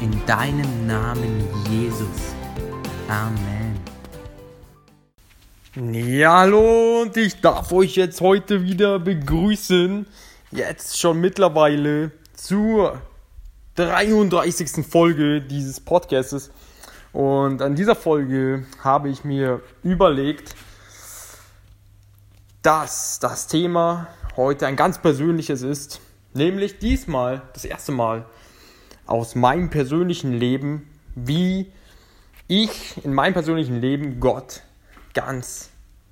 in deinem Namen Jesus. Amen. Ja, hallo und ich darf euch jetzt heute wieder begrüßen. Jetzt schon mittlerweile zur 33. Folge dieses Podcasts. Und an dieser Folge habe ich mir überlegt, dass das Thema heute ein ganz persönliches ist. Nämlich diesmal, das erste Mal, aus meinem persönlichen Leben, wie ich in meinem persönlichen Leben Gott ganz,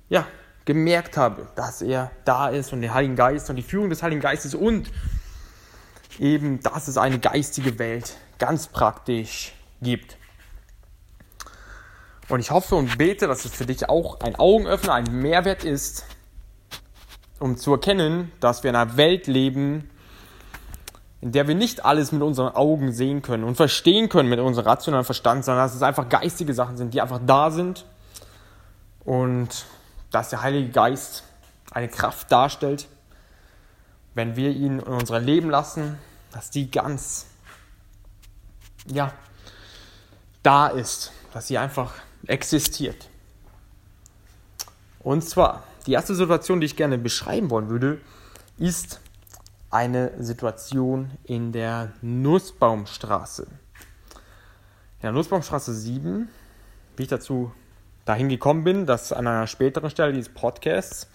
ja, gemerkt habe, dass er da ist und der Heilige Geist und die Führung des Heiligen Geistes und eben, dass es eine geistige Welt ganz praktisch gibt. Und ich hoffe und bete, dass es für dich auch ein Augenöffner, ein Mehrwert ist, um zu erkennen, dass wir in einer Welt leben, in der wir nicht alles mit unseren Augen sehen können und verstehen können mit unserem rationalen Verstand, sondern dass es einfach geistige Sachen sind, die einfach da sind und dass der Heilige Geist eine Kraft darstellt, wenn wir ihn in unser Leben lassen, dass die ganz, ja, da ist, dass sie einfach existiert. Und zwar, die erste Situation, die ich gerne beschreiben wollen würde, ist eine Situation in der Nussbaumstraße. In der Nussbaumstraße 7, wie ich dazu dahin gekommen bin, das an einer späteren Stelle dieses Podcasts.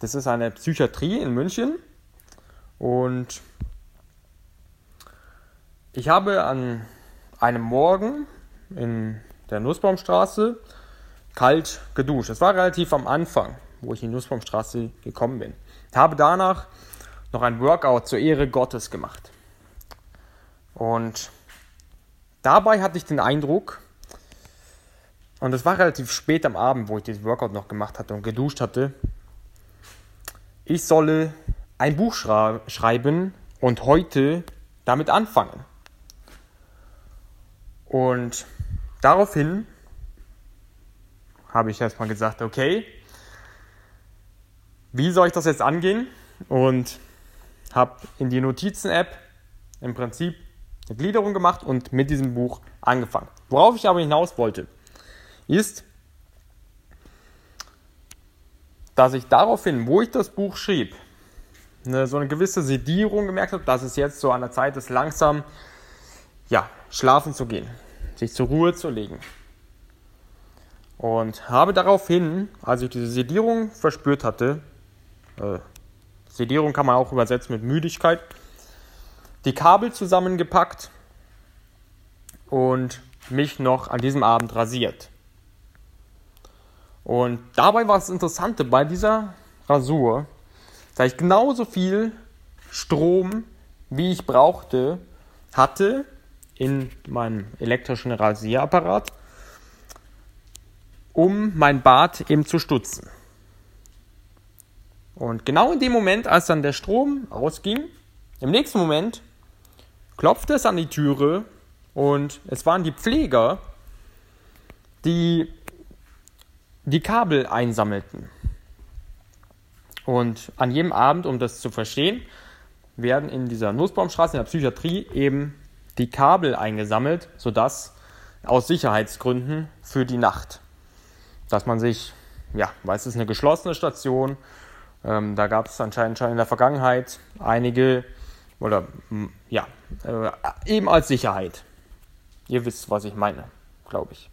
Das ist eine Psychiatrie in München und ich habe an einem Morgen in der Nussbaumstraße kalt geduscht. Das war relativ am Anfang, wo ich in die Nussbaumstraße gekommen bin. Ich habe danach noch ein Workout zur Ehre Gottes gemacht. Und dabei hatte ich den Eindruck, und es war relativ spät am Abend, wo ich dieses Workout noch gemacht hatte und geduscht hatte, ich solle ein Buch schreiben und heute damit anfangen. Und daraufhin habe ich erstmal gesagt, okay, wie soll ich das jetzt angehen? Und habe in die Notizen-App im Prinzip eine Gliederung gemacht und mit diesem Buch angefangen. Worauf ich aber hinaus wollte, ist, dass ich daraufhin, wo ich das Buch schrieb, eine, so eine gewisse Sedierung gemerkt habe, dass es jetzt so an der Zeit ist, langsam ja, schlafen zu gehen, sich zur Ruhe zu legen. Und habe daraufhin, als ich diese Sedierung verspürt hatte, äh, Sedierung kann man auch übersetzen mit Müdigkeit. Die Kabel zusammengepackt und mich noch an diesem Abend rasiert. Und dabei war das Interessante bei dieser Rasur, dass ich genauso viel Strom, wie ich brauchte, hatte in meinem elektrischen Rasierapparat, um mein Bart eben zu stutzen. Und genau in dem Moment, als dann der Strom ausging, im nächsten Moment klopfte es an die Türe und es waren die Pfleger, die die Kabel einsammelten. Und an jedem Abend, um das zu verstehen, werden in dieser Nussbaumstraße in der Psychiatrie eben die Kabel eingesammelt, sodass aus Sicherheitsgründen für die Nacht, dass man sich, ja, weil es ist eine geschlossene Station, ähm, da gab es anscheinend schon in der Vergangenheit einige, oder ja, äh, eben als Sicherheit. Ihr wisst, was ich meine, glaube ich.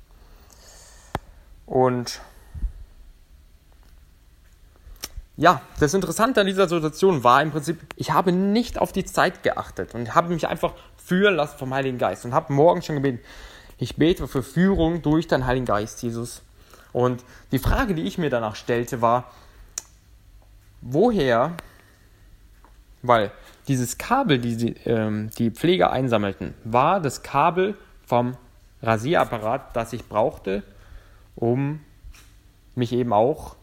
Und ja, das Interessante an dieser Situation war im Prinzip, ich habe nicht auf die Zeit geachtet und habe mich einfach führen lassen vom Heiligen Geist und habe morgen schon gebeten, ich bete für Führung durch deinen Heiligen Geist, Jesus. Und die Frage, die ich mir danach stellte, war, woher, weil dieses Kabel, die die, ähm, die Pfleger einsammelten, war das Kabel vom Rasierapparat, das ich brauchte, um mich eben auch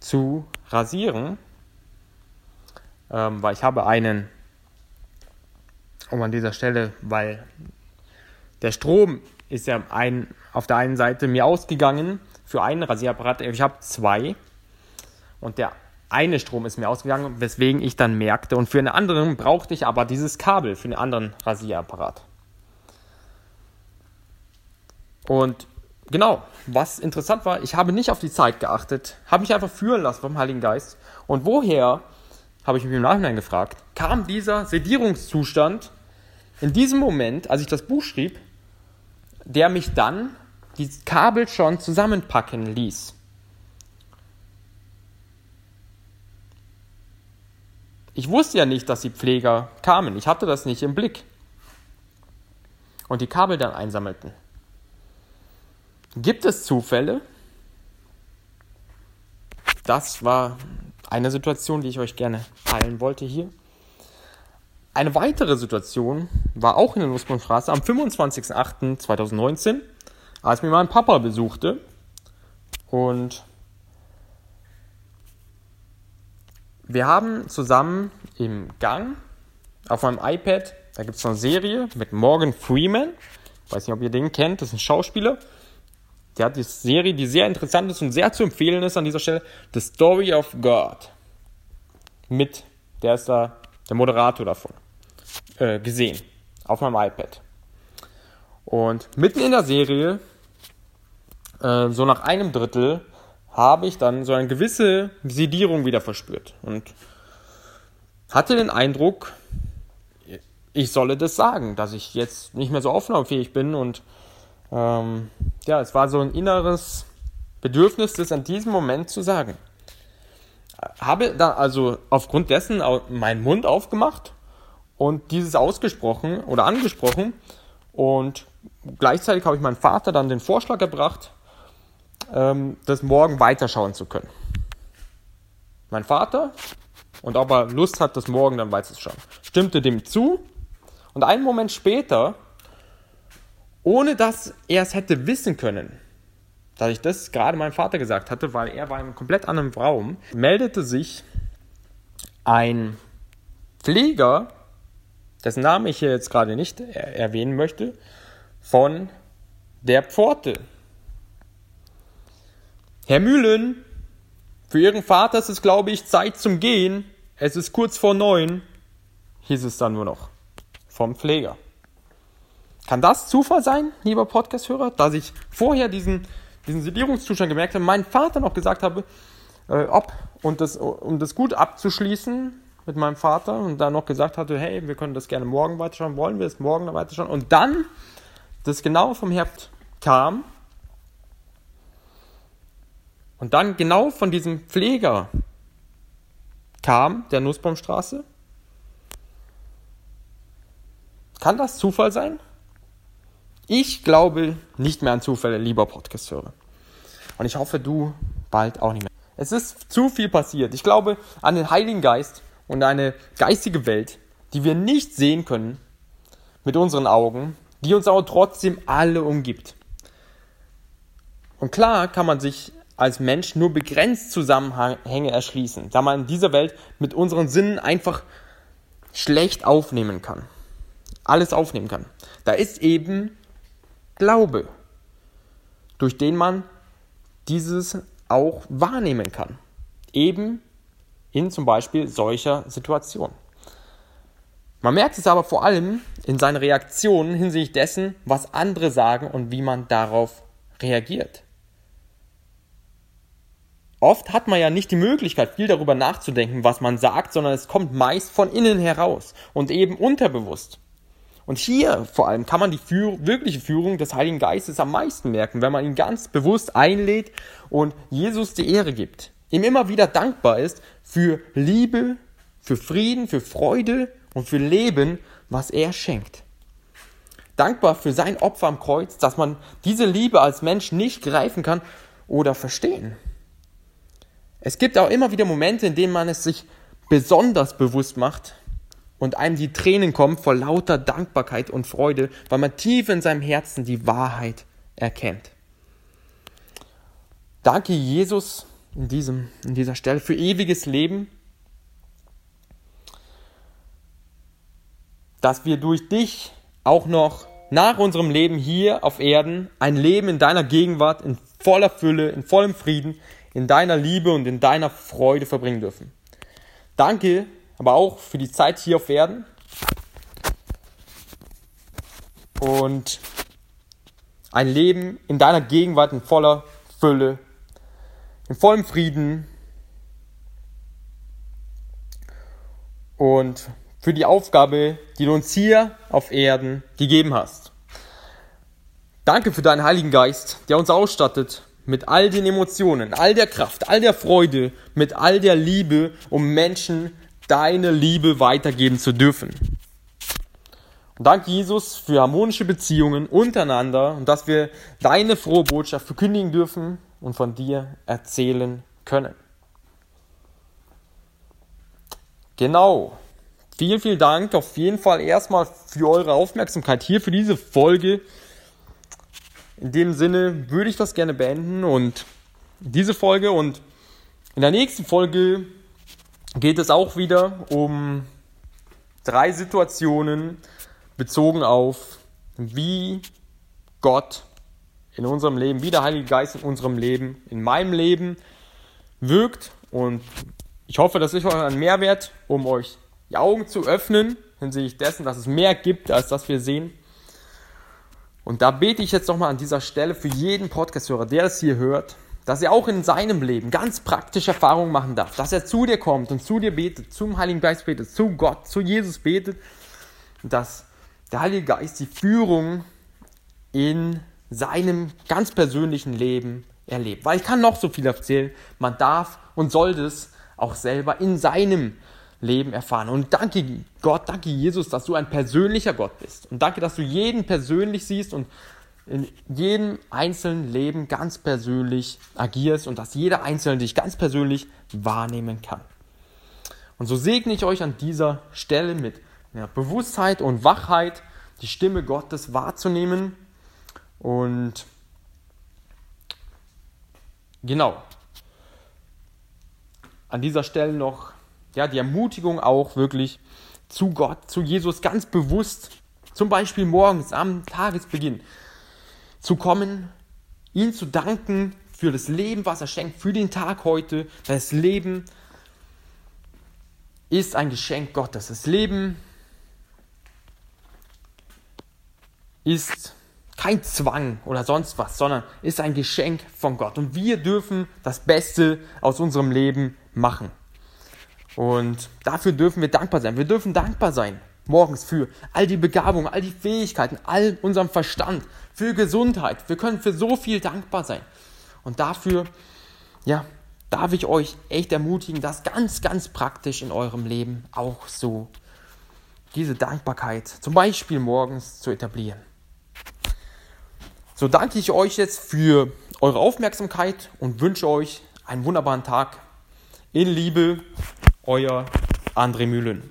zu rasieren, ähm, weil ich habe einen, um an dieser Stelle, weil der Strom ist ja ein, auf der einen Seite mir ausgegangen für einen Rasierapparat, ich habe zwei. Und der eine Strom ist mir ausgegangen, weswegen ich dann merkte und für einen anderen brauchte ich aber dieses Kabel für einen anderen Rasierapparat. Und genau, was interessant war, ich habe nicht auf die Zeit geachtet, habe mich einfach führen lassen vom Heiligen Geist. Und woher, habe ich mich im Nachhinein gefragt, kam dieser Sedierungszustand in diesem Moment, als ich das Buch schrieb, der mich dann die Kabel schon zusammenpacken ließ. Ich wusste ja nicht, dass die Pfleger kamen. Ich hatte das nicht im Blick. Und die Kabel dann einsammelten. Gibt es Zufälle? Das war eine Situation, die ich euch gerne teilen wollte hier. Eine weitere Situation war auch in der Nussbaumstraße am 25.08.2019, als mir mein Papa besuchte. Und wir haben zusammen im Gang auf meinem iPad, da gibt es eine Serie mit Morgan Freeman. Ich weiß nicht, ob ihr den kennt, das ist ein Schauspieler. Der hat die Serie, die sehr interessant ist und sehr zu empfehlen ist an dieser Stelle, The Story of God. Mit, der ist da der Moderator davon, äh, gesehen, auf meinem iPad. Und mitten in der Serie, äh, so nach einem Drittel, habe ich dann so eine gewisse Sedierung wieder verspürt. Und hatte den Eindruck, ich solle das sagen, dass ich jetzt nicht mehr so aufnahmefähig bin und ähm, ja, es war so ein inneres Bedürfnis, das an diesem Moment zu sagen. Habe da also aufgrund dessen meinen Mund aufgemacht und dieses ausgesprochen oder angesprochen und gleichzeitig habe ich meinem Vater dann den Vorschlag gebracht, ähm, das morgen weiterschauen zu können. Mein Vater, und ob er Lust hat, das morgen dann weiterzuschauen, stimmte dem zu und einen Moment später ohne dass er es hätte wissen können, dass ich das gerade meinem Vater gesagt hatte, weil er war in einem komplett anderen Raum, meldete sich ein Pfleger, dessen Namen ich hier jetzt gerade nicht erwähnen möchte, von der Pforte. Herr Mühlen, für Ihren Vater ist es, glaube ich, Zeit zum Gehen. Es ist kurz vor neun, hieß es dann nur noch vom Pfleger. Kann das Zufall sein, lieber Podcast-Hörer, dass ich vorher diesen, diesen Sedierungszustand gemerkt habe, meinem Vater noch gesagt habe, äh, ob, und das, um das gut abzuschließen mit meinem Vater und dann noch gesagt hatte, hey, wir können das gerne morgen weiterschauen, wollen wir es morgen weiterschauen und dann das genau vom Heft kam und dann genau von diesem Pfleger kam, der Nussbaumstraße. Kann das Zufall sein? Ich glaube nicht mehr an Zufälle, lieber Podcast-Hörer. Und ich hoffe, du bald auch nicht mehr. Es ist zu viel passiert. Ich glaube an den Heiligen Geist und eine geistige Welt, die wir nicht sehen können mit unseren Augen, die uns aber trotzdem alle umgibt. Und klar kann man sich als Mensch nur begrenzt Zusammenhänge erschließen, da man in dieser Welt mit unseren Sinnen einfach schlecht aufnehmen kann. Alles aufnehmen kann. Da ist eben Glaube, durch den man dieses auch wahrnehmen kann. Eben in zum Beispiel solcher Situationen. Man merkt es aber vor allem in seinen Reaktionen hinsichtlich dessen, was andere sagen und wie man darauf reagiert. Oft hat man ja nicht die Möglichkeit, viel darüber nachzudenken, was man sagt, sondern es kommt meist von innen heraus und eben unterbewusst. Und hier vor allem kann man die Führ wirkliche Führung des Heiligen Geistes am meisten merken, wenn man ihn ganz bewusst einlädt und Jesus die Ehre gibt. Ihm immer wieder dankbar ist für Liebe, für Frieden, für Freude und für Leben, was er schenkt. Dankbar für sein Opfer am Kreuz, dass man diese Liebe als Mensch nicht greifen kann oder verstehen. Es gibt auch immer wieder Momente, in denen man es sich besonders bewusst macht und einem die Tränen kommen vor lauter Dankbarkeit und Freude, weil man tief in seinem Herzen die Wahrheit erkennt. Danke Jesus in, diesem, in dieser Stelle für ewiges Leben, dass wir durch dich auch noch nach unserem Leben hier auf Erden ein Leben in deiner Gegenwart in voller Fülle, in vollem Frieden, in deiner Liebe und in deiner Freude verbringen dürfen. Danke aber auch für die Zeit hier auf Erden. Und ein Leben in deiner Gegenwart in voller Fülle, in vollem Frieden und für die Aufgabe, die du uns hier auf Erden gegeben hast. Danke für deinen Heiligen Geist, der uns ausstattet mit all den Emotionen, all der Kraft, all der Freude, mit all der Liebe, um Menschen deine Liebe weitergeben zu dürfen. Und danke Jesus für harmonische Beziehungen untereinander und dass wir deine frohe Botschaft verkündigen dürfen und von dir erzählen können. Genau. Vielen, vielen Dank auf jeden Fall erstmal für eure Aufmerksamkeit hier für diese Folge. In dem Sinne würde ich das gerne beenden und diese Folge und in der nächsten Folge geht es auch wieder um drei Situationen bezogen auf, wie Gott in unserem Leben, wie der Heilige Geist in unserem Leben, in meinem Leben wirkt. Und ich hoffe, das ist euch ein Mehrwert, um euch die Augen zu öffnen hinsichtlich dessen, dass es mehr gibt, als das wir sehen. Und da bete ich jetzt nochmal an dieser Stelle für jeden Podcast-Hörer, der das hier hört, dass er auch in seinem Leben ganz praktische Erfahrungen machen darf, dass er zu dir kommt und zu dir betet, zum Heiligen Geist betet, zu Gott, zu Jesus betet, dass der Heilige Geist die Führung in seinem ganz persönlichen Leben erlebt. Weil ich kann noch so viel erzählen, man darf und sollte es auch selber in seinem Leben erfahren. Und danke Gott, danke Jesus, dass du ein persönlicher Gott bist. Und danke, dass du jeden persönlich siehst und in jedem einzelnen Leben ganz persönlich agierst und dass jeder Einzelne dich ganz persönlich wahrnehmen kann. Und so segne ich euch an dieser Stelle mit Bewusstheit und Wachheit, die Stimme Gottes wahrzunehmen. Und genau, an dieser Stelle noch ja, die Ermutigung auch wirklich zu Gott, zu Jesus ganz bewusst, zum Beispiel morgens am Tagesbeginn, zu kommen, ihm zu danken für das Leben, was er schenkt, für den Tag heute. Das Leben ist ein Geschenk Gottes. Das Leben ist kein Zwang oder sonst was, sondern ist ein Geschenk von Gott. Und wir dürfen das Beste aus unserem Leben machen. Und dafür dürfen wir dankbar sein. Wir dürfen dankbar sein morgens für all die Begabungen, all die Fähigkeiten, all unserem Verstand, für Gesundheit. Wir können für so viel dankbar sein. Und dafür, ja, darf ich euch echt ermutigen, das ganz, ganz praktisch in eurem Leben auch so, diese Dankbarkeit zum Beispiel morgens zu etablieren. So danke ich euch jetzt für eure Aufmerksamkeit und wünsche euch einen wunderbaren Tag. In Liebe, euer André Mühlen.